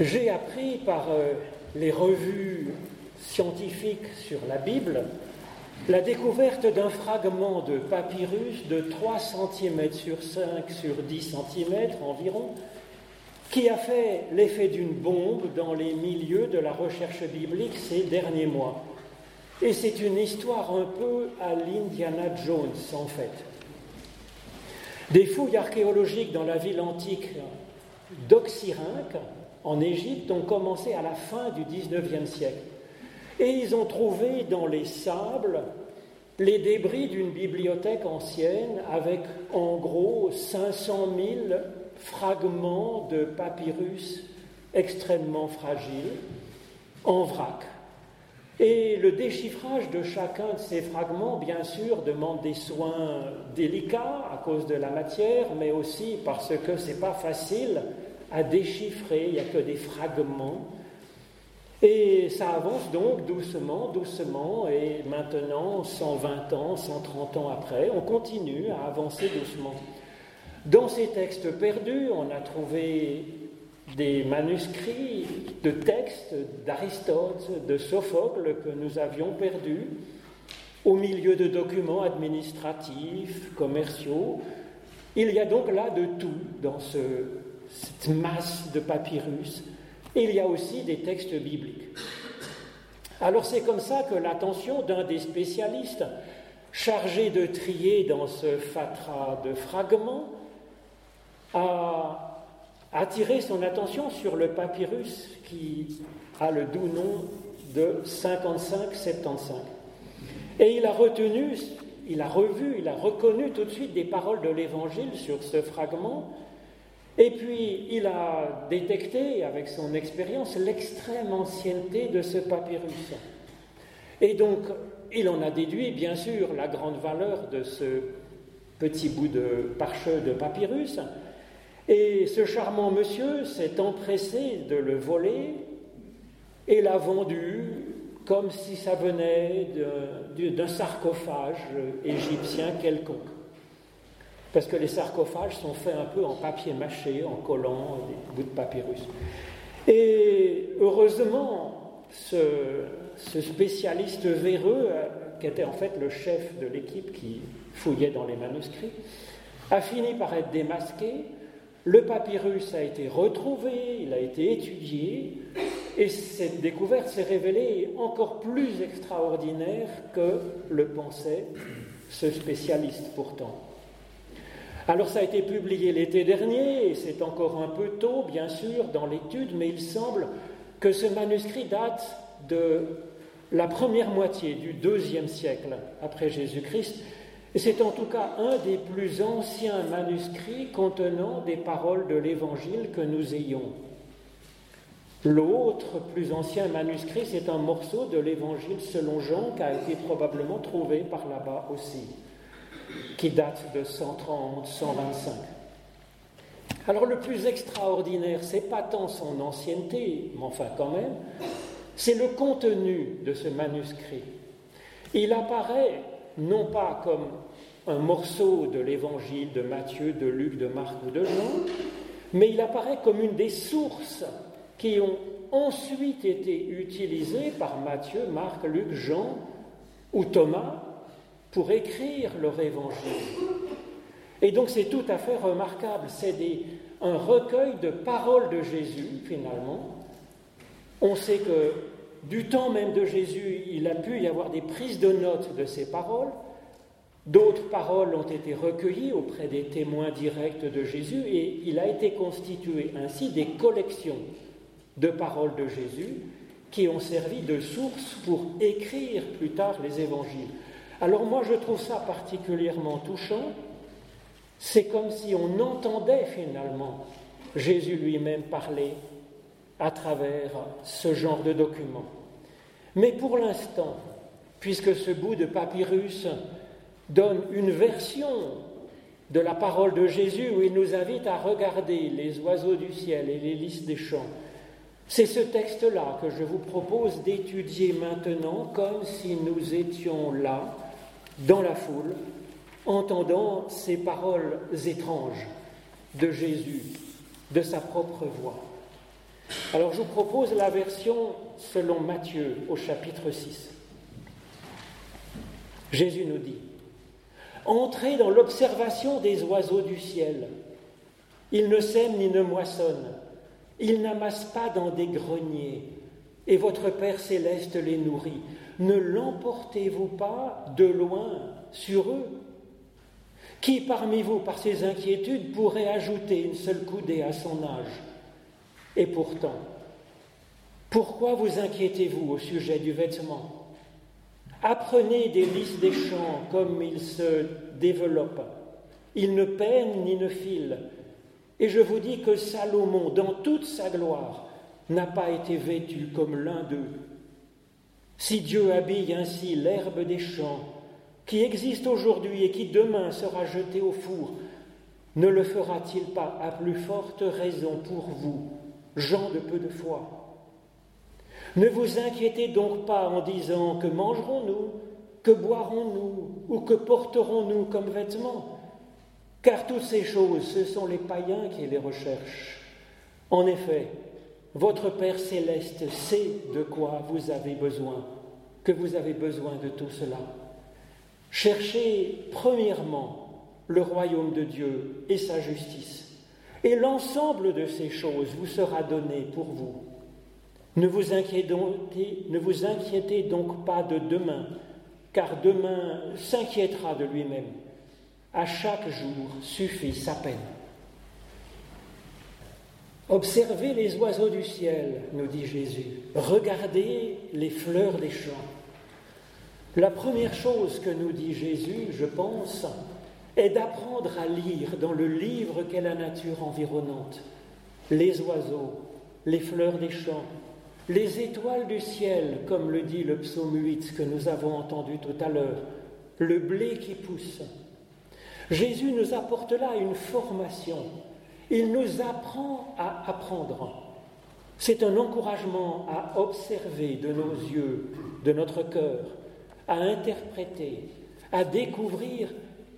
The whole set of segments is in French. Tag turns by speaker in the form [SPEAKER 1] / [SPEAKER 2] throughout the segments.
[SPEAKER 1] J'ai appris par euh, les revues scientifiques sur la Bible la découverte d'un fragment de papyrus de 3 cm sur 5 sur 10 cm environ, qui a fait l'effet d'une bombe dans les milieux de la recherche biblique ces derniers mois. Et c'est une histoire un peu à l'Indiana Jones, en fait. Des fouilles archéologiques dans la ville antique d'Oxyrhynque, en Égypte, ont commencé à la fin du XIXe siècle. Et ils ont trouvé dans les sables les débris d'une bibliothèque ancienne avec en gros 500 000 fragments de papyrus extrêmement fragiles en vrac. Et le déchiffrage de chacun de ces fragments, bien sûr, demande des soins délicats à cause de la matière, mais aussi parce que ce n'est pas facile à déchiffrer, il n'y a que des fragments. Et ça avance donc doucement, doucement, et maintenant, 120 ans, 130 ans après, on continue à avancer doucement. Dans ces textes perdus, on a trouvé des manuscrits de textes d'Aristote, de Sophocle que nous avions perdus au milieu de documents administratifs, commerciaux. Il y a donc là de tout dans cette masse de papyrus. Il y a aussi des textes bibliques. Alors c'est comme ça que l'attention d'un des spécialistes chargé de trier dans ce fatras de fragments a attiré son attention sur le papyrus qui a le doux nom de 55-75. Et il a retenu, il a revu, il a reconnu tout de suite des paroles de l'Évangile sur ce fragment. Et puis il a détecté avec son expérience l'extrême ancienneté de ce papyrus. Et donc il en a déduit bien sûr la grande valeur de ce petit bout de parcheux de papyrus, et ce charmant monsieur s'est empressé de le voler et l'a vendu comme si ça venait d'un sarcophage égyptien quelconque. Parce que les sarcophages sont faits un peu en papier mâché, en collant des bouts de papyrus. Et heureusement, ce, ce spécialiste véreux, euh, qui était en fait le chef de l'équipe qui fouillait dans les manuscrits, a fini par être démasqué le papyrus a été retrouvé, il a été étudié, et cette découverte s'est révélée encore plus extraordinaire que le pensait ce spécialiste pourtant. Alors ça a été publié l'été dernier, et c'est encore un peu tôt, bien sûr, dans l'étude, mais il semble que ce manuscrit date de la première moitié du deuxième siècle après Jésus-Christ, c'est en tout cas un des plus anciens manuscrits contenant des paroles de l'Évangile que nous ayons. L'autre plus ancien manuscrit, c'est un morceau de l'Évangile selon Jean qui a été probablement trouvé par là-bas aussi, qui date de 130-125. Alors le plus extraordinaire, c'est pas tant son ancienneté, mais enfin quand même, c'est le contenu de ce manuscrit. Il apparaît non pas comme un morceau de l'évangile de Matthieu, de Luc, de Marc ou de Jean, mais il apparaît comme une des sources qui ont ensuite été utilisées par Matthieu, Marc, Luc, Jean ou Thomas pour écrire leur évangile. Et donc c'est tout à fait remarquable, c'est un recueil de paroles de Jésus finalement. On sait que du temps même de Jésus, il a pu y avoir des prises de notes de ces paroles, D'autres paroles ont été recueillies auprès des témoins directs de Jésus et il a été constitué ainsi des collections de paroles de Jésus qui ont servi de source pour écrire plus tard les évangiles. Alors moi je trouve ça particulièrement touchant. C'est comme si on entendait finalement Jésus lui-même parler à travers ce genre de documents. Mais pour l'instant, puisque ce bout de papyrus donne une version de la parole de Jésus où il nous invite à regarder les oiseaux du ciel et les lys des champs. C'est ce texte-là que je vous propose d'étudier maintenant comme si nous étions là, dans la foule, entendant ces paroles étranges de Jésus, de sa propre voix. Alors je vous propose la version selon Matthieu au chapitre 6. Jésus nous dit, Entrez dans l'observation des oiseaux du ciel. Ils ne sèment ni ne moissonnent, ils n'amassent pas dans des greniers, et votre Père céleste les nourrit. Ne l'emportez-vous pas de loin sur eux Qui parmi vous, par ses inquiétudes, pourrait ajouter une seule coudée à son âge Et pourtant, pourquoi vous inquiétez-vous au sujet du vêtement Apprenez des lys des champs comme ils se développent. Ils ne peinent ni ne filent. Et je vous dis que Salomon, dans toute sa gloire, n'a pas été vêtu comme l'un d'eux. Si Dieu habille ainsi l'herbe des champs, qui existe aujourd'hui et qui demain sera jetée au four, ne le fera-t-il pas à plus forte raison pour vous, gens de peu de foi? Ne vous inquiétez donc pas en disant que mangerons-nous, que boirons-nous ou que porterons-nous comme vêtements Car toutes ces choses, ce sont les païens qui les recherchent. En effet, votre Père céleste sait de quoi vous avez besoin, que vous avez besoin de tout cela. Cherchez premièrement le royaume de Dieu et sa justice, et l'ensemble de ces choses vous sera donné pour vous. Ne vous, inquiétez, donc pas de demain, car demain s'inquiétera de lui-même. À chaque jour suffit sa peine. Observez les oiseaux du ciel, nous dit Jésus. Regardez les fleurs des champs. La première chose que nous dit Jésus, je pense, est d'apprendre à lire dans le livre qu'est la nature environnante. Les oiseaux, les fleurs des champs, les étoiles du ciel, comme le dit le psaume 8 que nous avons entendu tout à l'heure, le blé qui pousse. Jésus nous apporte là une formation il nous apprend à apprendre. C'est un encouragement à observer de nos yeux, de notre cœur, à interpréter, à découvrir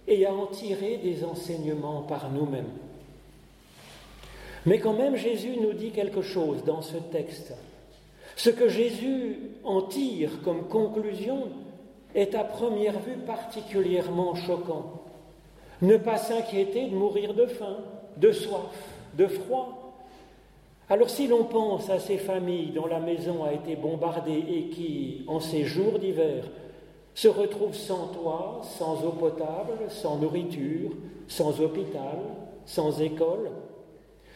[SPEAKER 1] et à en tirer des enseignements par nous-mêmes. Mais quand même, Jésus nous dit quelque chose dans ce texte. Ce que Jésus en tire comme conclusion est à première vue particulièrement choquant. Ne pas s'inquiéter de mourir de faim, de soif, de froid. Alors si l'on pense à ces familles dont la maison a été bombardée et qui, en ces jours d'hiver, se retrouvent sans toit, sans eau potable, sans nourriture, sans hôpital, sans école,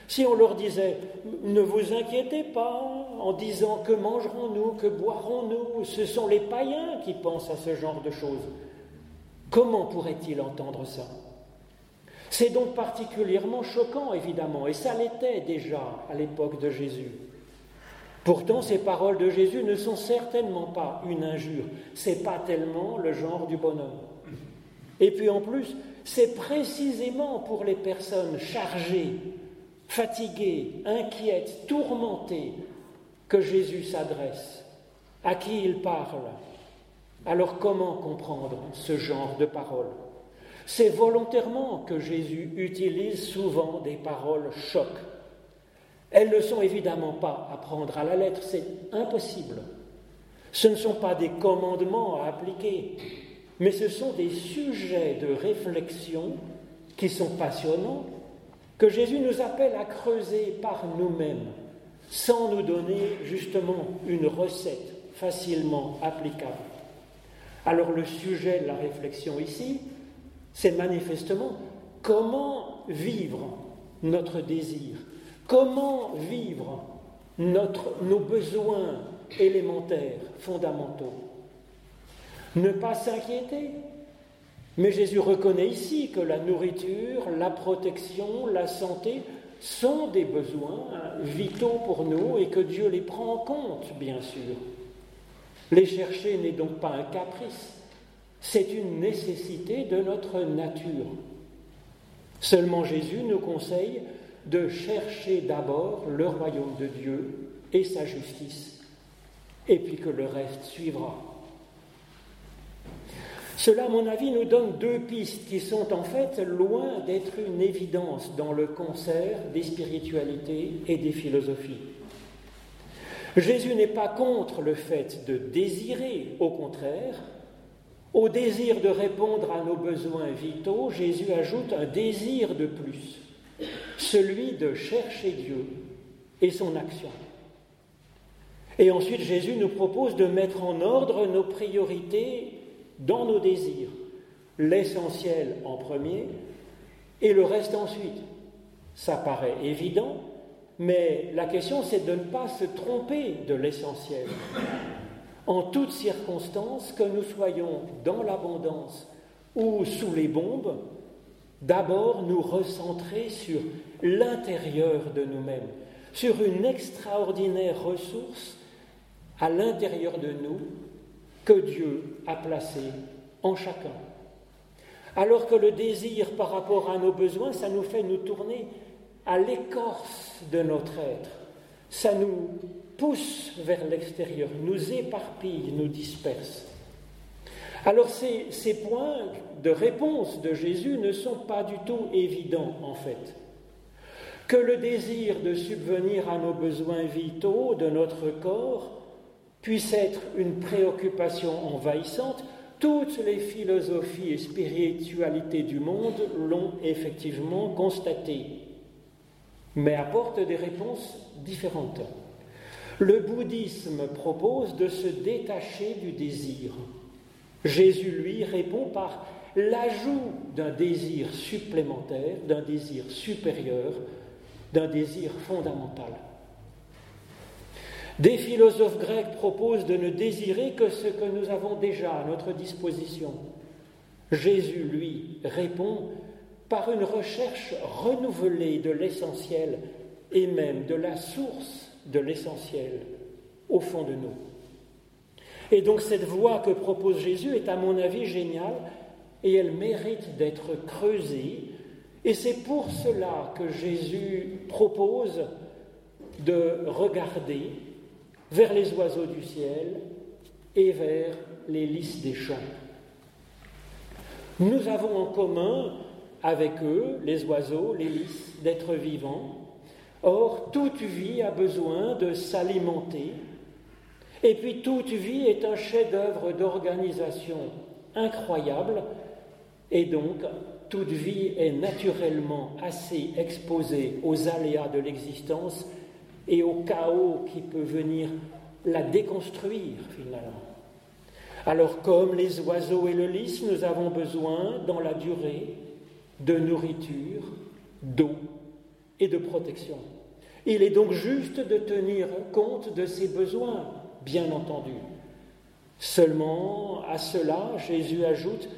[SPEAKER 1] si on leur disait ne vous inquiétez pas en disant que mangerons-nous, que boirons-nous, ce sont les païens qui pensent à ce genre de choses, comment pourraient-ils entendre ça? C'est donc particulièrement choquant, évidemment, et ça l'était déjà à l'époque de Jésus. Pourtant, ces paroles de Jésus ne sont certainement pas une injure, c'est pas tellement le genre du bonhomme. Et puis en plus, c'est précisément pour les personnes chargées, fatiguées, inquiètes, tourmentées que Jésus s'adresse, à qui il parle. Alors comment comprendre ce genre de paroles c'est volontairement que Jésus utilise souvent des paroles choc. Elles ne sont évidemment pas à prendre à la lettre, c'est impossible. Ce ne sont pas des commandements à appliquer, mais ce sont des sujets de réflexion qui sont passionnants, que Jésus nous appelle à creuser par nous-mêmes, sans nous donner justement une recette facilement applicable. Alors le sujet de la réflexion ici, c'est manifestement comment vivre notre désir, comment vivre nos besoins élémentaires, fondamentaux. Ne pas s'inquiéter. Mais Jésus reconnaît ici que la nourriture, la protection, la santé sont des besoins vitaux pour nous et que Dieu les prend en compte, bien sûr. Les chercher n'est donc pas un caprice, c'est une nécessité de notre nature. Seulement Jésus nous conseille de chercher d'abord le royaume de Dieu et sa justice, et puis que le reste suivra. Cela, à mon avis, nous donne deux pistes qui sont en fait loin d'être une évidence dans le concert des spiritualités et des philosophies. Jésus n'est pas contre le fait de désirer, au contraire, au désir de répondre à nos besoins vitaux, Jésus ajoute un désir de plus, celui de chercher Dieu et son action. Et ensuite, Jésus nous propose de mettre en ordre nos priorités dans nos désirs, l'essentiel en premier et le reste ensuite. Ça paraît évident, mais la question c'est de ne pas se tromper de l'essentiel. En toutes circonstances, que nous soyons dans l'abondance ou sous les bombes, d'abord nous recentrer sur l'intérieur de nous-mêmes, sur une extraordinaire ressource à l'intérieur de nous que Dieu a placée en chacun. Alors que le désir par rapport à nos besoins, ça nous fait nous tourner à l'écorce de notre être. Ça nous pousse vers l'extérieur, nous éparpille, nous disperse. Alors ces, ces, points de réponse de Jésus ne sont pas du tout évidents en fait. Que le désir de subvenir à nos besoins vitaux de notre corps puisse être une préoccupation envahissante, toutes les philosophies et spiritualités du monde l'ont effectivement constaté, mais apportent des réponses différentes. Le bouddhisme propose de se détacher du désir. Jésus, lui, répond par l'ajout d'un désir supplémentaire, d'un désir supérieur, d'un désir fondamental. Des philosophes grecs proposent de ne désirer que ce que nous avons déjà à notre disposition. Jésus, lui, répond par une recherche renouvelée de l'essentiel et même de la source de l'essentiel au fond de nous. Et donc cette voie que propose Jésus est à mon avis géniale et elle mérite d'être creusée. Et c'est pour cela que Jésus propose de regarder vers les oiseaux du ciel et vers les lys des champs. Nous avons en commun avec eux, les oiseaux, les lys, d'être vivants. Or, toute vie a besoin de s'alimenter. Et puis, toute vie est un chef-d'œuvre d'organisation incroyable. Et donc, toute vie est naturellement assez exposée aux aléas de l'existence et au chaos qui peut venir la déconstruire finalement. Alors comme les oiseaux et le lys, nous avons besoin dans la durée de nourriture, d'eau de protection. Il est donc juste de tenir compte de ces besoins, bien entendu. Seulement, à cela, Jésus ajoute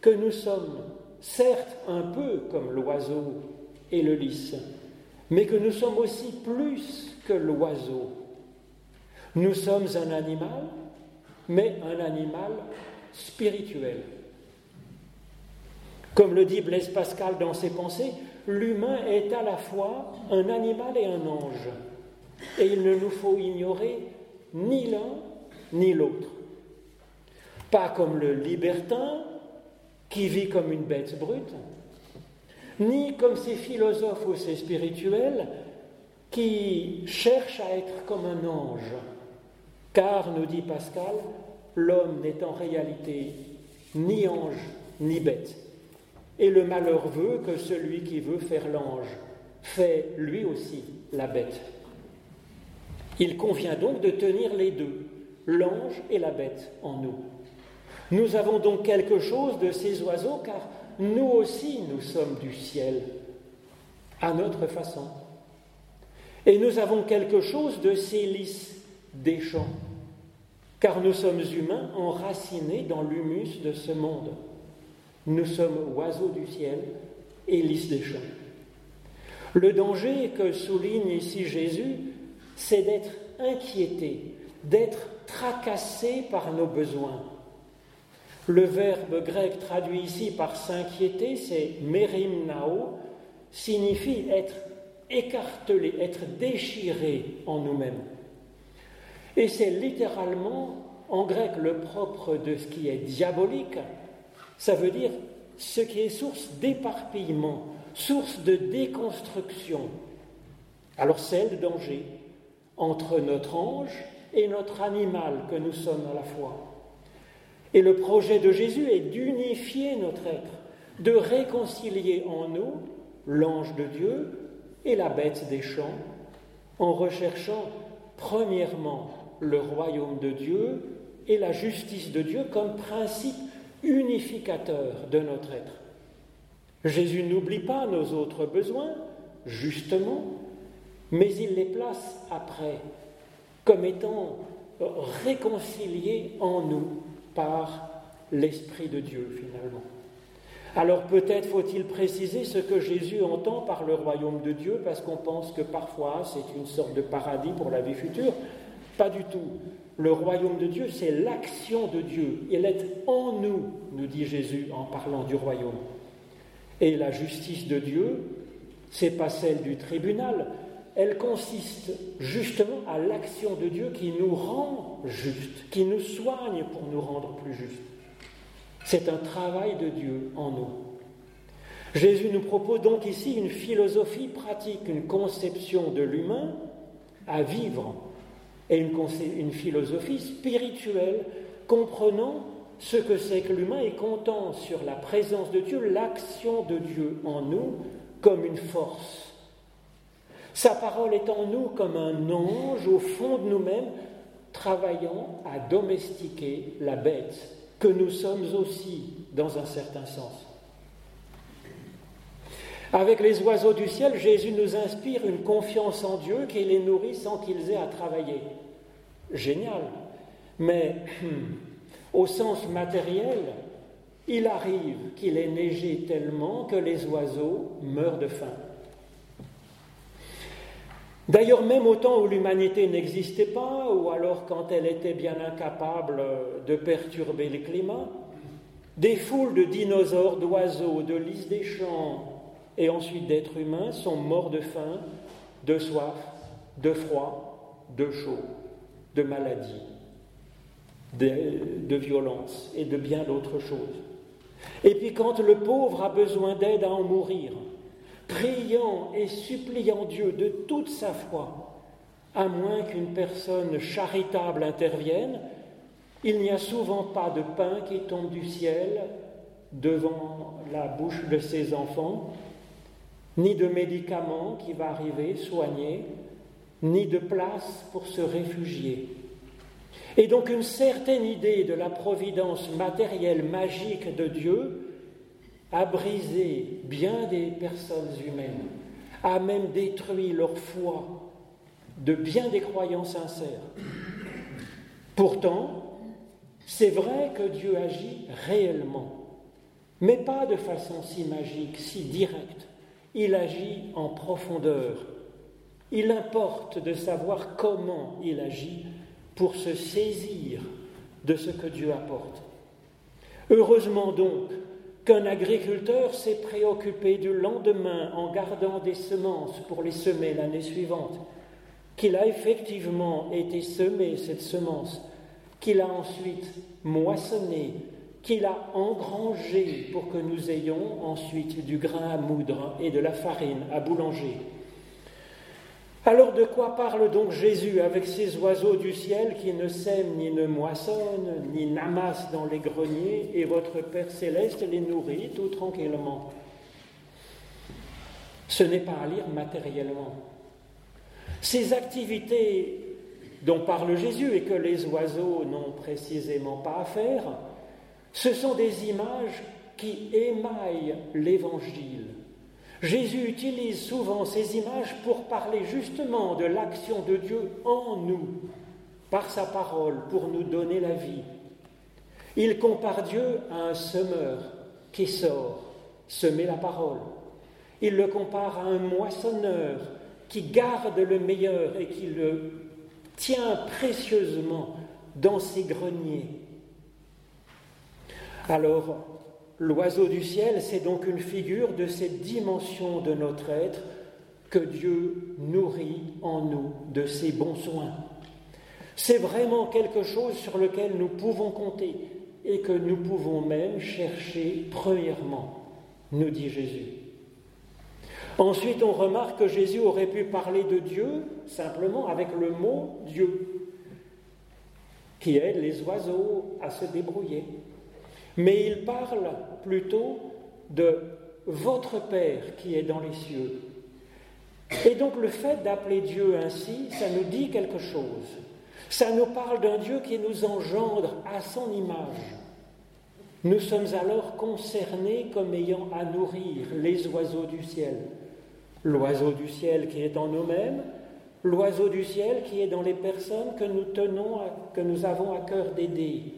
[SPEAKER 1] que nous sommes certes un peu comme l'oiseau et le lys, mais que nous sommes aussi plus que l'oiseau. Nous sommes un animal, mais un animal spirituel. Comme le dit Blaise Pascal dans ses pensées, l'humain est à la fois un animal et un ange. Et il ne nous faut ignorer ni l'un ni l'autre. Pas comme le libertin qui vit comme une bête brute, ni comme ces philosophes ou ces spirituels qui cherchent à être comme un ange. Car, nous dit Pascal, l'homme n'est en réalité ni ange ni bête. Et le malheur veut que celui qui veut faire l'ange fait lui aussi la bête. Il convient donc de tenir les deux, l'ange et la bête, en nous. Nous avons donc quelque chose de ces oiseaux, car nous aussi nous sommes du ciel, à notre façon. Et nous avons quelque chose de ces lys des champs, car nous sommes humains enracinés dans l'humus de ce monde. Nous sommes oiseaux du ciel et lys des champs. Le danger que souligne ici Jésus, c'est d'être inquiété, d'être tracassé par nos besoins, le verbe grec traduit ici par s'inquiéter, c'est merimnao, signifie être écartelé, être déchiré en nous-mêmes. Et c'est littéralement en grec le propre de ce qui est diabolique, ça veut dire ce qui est source d'éparpillement, source de déconstruction. Alors c'est le danger, entre notre ange et notre animal que nous sommes à la fois. Et le projet de Jésus est d'unifier notre être, de réconcilier en nous l'ange de Dieu et la bête des champs, en recherchant premièrement le royaume de Dieu et la justice de Dieu comme principe unificateur de notre être. Jésus n'oublie pas nos autres besoins, justement, mais il les place après comme étant réconciliés en nous par l'Esprit de Dieu finalement. Alors peut-être faut-il préciser ce que Jésus entend par le royaume de Dieu, parce qu'on pense que parfois c'est une sorte de paradis pour la vie future. Pas du tout. Le royaume de Dieu, c'est l'action de Dieu. Il est en nous, nous dit Jésus en parlant du royaume. Et la justice de Dieu, c'est pas celle du tribunal, elle consiste justement à l'action de Dieu qui nous rend justes, qui nous soigne pour nous rendre plus justes. C'est un travail de Dieu en nous. Jésus nous propose donc ici une philosophie pratique, une conception de l'humain à vivre et une, philosophie spirituelle comprenant ce que c'est que l'humain et comptant sur la présence de Dieu, l'action de Dieu en nous comme une force sa parole est en nous comme un ange au fond de nous-mêmes, travaillant à domestiquer la bête, que nous sommes aussi dans un certain sens. Avec les oiseaux du ciel, Jésus nous inspire une confiance en Dieu qui les nourrit sans qu'ils aient à travailler. Génial. Mais au sens matériel, il arrive qu'il ait neigé tellement que les oiseaux meurent de faim. D'ailleurs, même au temps où l'humanité n'existait pas, ou alors quand elle était bien incapable de perturber le climat, des foules de dinosaures, d'oiseaux, de lys des champs et ensuite d'êtres humains sont morts de faim, de soif, de froid, de chaud, de maladie, de, de violence et de bien d'autres choses. Et puis quand le pauvre a besoin d'aide à en mourir, priant et suppliant Dieu de toute sa foi, à moins qu'une personne charitable intervienne, il n'y a souvent pas de pain qui tombe du ciel devant la bouche de ses enfants, ni de médicaments qui va arriver soigner, ni de place pour se réfugier. Et donc une certaine idée de la providence matérielle magique de Dieu a brisé bien des personnes humaines, a même détruit leur foi de bien des croyants sincères. Pourtant, c'est vrai que Dieu agit réellement, mais pas de façon si magique, si directe. Il agit en profondeur. Il importe de savoir comment il agit pour se saisir de ce que Dieu apporte. Heureusement donc qu'un agriculteur s'est préoccupé du lendemain en gardant des semences pour les semer l'année suivante, qu'il a effectivement été semé cette semence, qu'il a ensuite moissonné, qu'il a engrangé pour que nous ayons ensuite du grain à moudre et de la farine à boulanger. Alors de quoi parle donc Jésus avec ces oiseaux du ciel qui ne sèment ni ne moissonnent, ni n'amassent dans les greniers, et votre Père céleste les nourrit tout tranquillement? Ce n'est pas à lire matériellement. Ces activités dont parle Jésus et que les oiseaux n'ont précisément pas à faire, ce sont des images qui émaillent l'Évangile Jésus utilise souvent ces images pour parler justement de l'action de Dieu en nous, par sa parole, pour nous donner la vie. Il compare Dieu à un semeur qui sort semer la parole. Il le compare à un moissonneur qui garde le meilleur et qui le tient précieusement dans ses greniers. Alors, L'oiseau du ciel, c'est donc une figure de cette dimension de notre être que Dieu nourrit en nous de ses bons soins. C'est vraiment quelque chose sur lequel nous pouvons compter et que nous pouvons même chercher premièrement, nous dit Jésus. Ensuite, on remarque que Jésus aurait pu parler de Dieu simplement avec le mot Dieu, qui aide les oiseaux à se débrouiller. Mais il parle plutôt de votre Père qui est dans les cieux. Et donc le fait d'appeler Dieu ainsi, ça nous dit quelque chose. Ça nous parle d'un Dieu qui nous engendre à son image. Nous sommes alors concernés comme ayant à nourrir les oiseaux du ciel. L'oiseau du ciel qui est en nous-mêmes, l'oiseau du ciel qui est dans les personnes que nous tenons, que nous avons à cœur d'aider.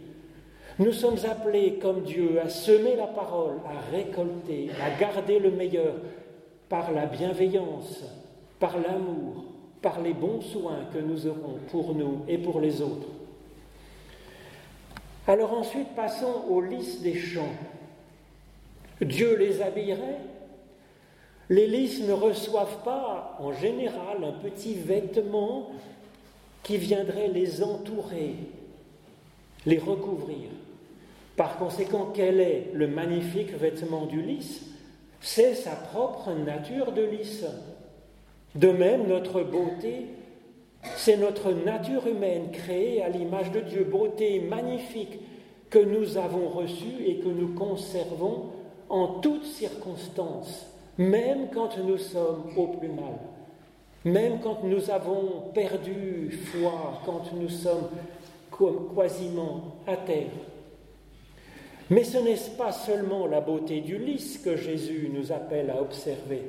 [SPEAKER 1] Nous sommes appelés comme Dieu à semer la parole, à récolter, à garder le meilleur par la bienveillance, par l'amour, par les bons soins que nous aurons pour nous et pour les autres. Alors ensuite, passons aux lys des champs. Dieu les habillerait. Les lys ne reçoivent pas, en général, un petit vêtement qui viendrait les entourer, les recouvrir. Par conséquent, quel est le magnifique vêtement du lys? C'est sa propre nature de lys. De même, notre beauté, c'est notre nature humaine créée à l'image de Dieu, beauté magnifique que nous avons reçue et que nous conservons en toutes circonstances, même quand nous sommes au plus mal, même quand nous avons perdu foi, quand nous sommes quasiment à terre. Mais ce n'est pas seulement la beauté du lys que Jésus nous appelle à observer.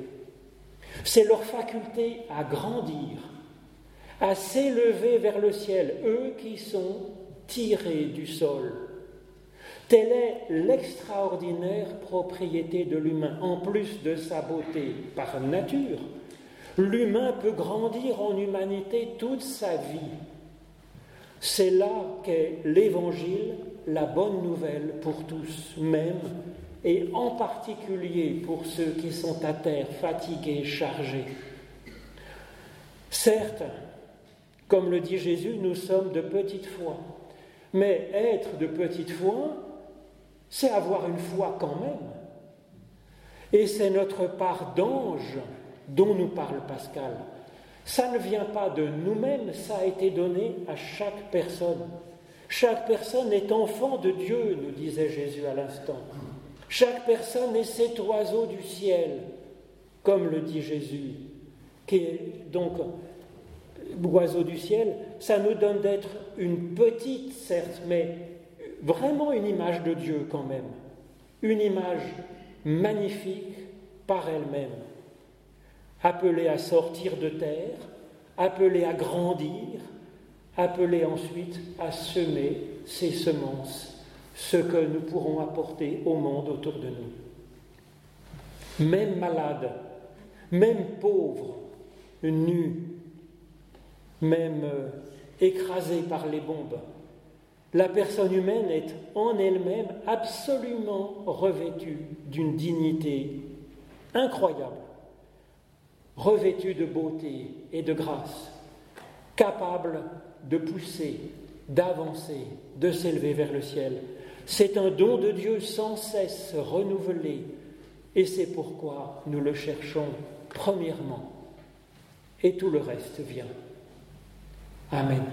[SPEAKER 1] C'est leur faculté à grandir, à s'élever vers le ciel, eux qui sont tirés du sol. Telle est l'extraordinaire propriété de l'humain, en plus de sa beauté par nature. L'humain peut grandir en humanité toute sa vie. C'est là qu'est l'Évangile, la bonne nouvelle pour tous, même et en particulier pour ceux qui sont à terre, fatigués, chargés. Certes, comme le dit Jésus, nous sommes de petite foi, mais être de petite foi, c'est avoir une foi quand même. Et c'est notre part d'ange dont nous parle Pascal. Ça ne vient pas de nous-mêmes, ça a été donné à chaque personne. Chaque personne est enfant de Dieu, nous disait Jésus à l'instant. Chaque personne est cet oiseau du ciel, comme le dit Jésus, qui est donc oiseau du ciel. Ça nous donne d'être une petite, certes, mais vraiment une image de Dieu quand même. Une image magnifique par elle-même, appelée à sortir de terre, appelée à grandir, appelée ensuite à semer ses semences ce que nous pourrons apporter au monde autour de nous. Même malade, même pauvre, nu, même euh, écrasé par les bombes, la personne humaine est en elle-même absolument revêtue d'une dignité incroyable, revêtue de beauté et de grâce, capable de pousser, d'avancer, de s'élever vers le ciel, c'est un don de Dieu sans cesse renouvelé, et c'est pourquoi nous le cherchons premièrement, et tout le reste vient. Amen.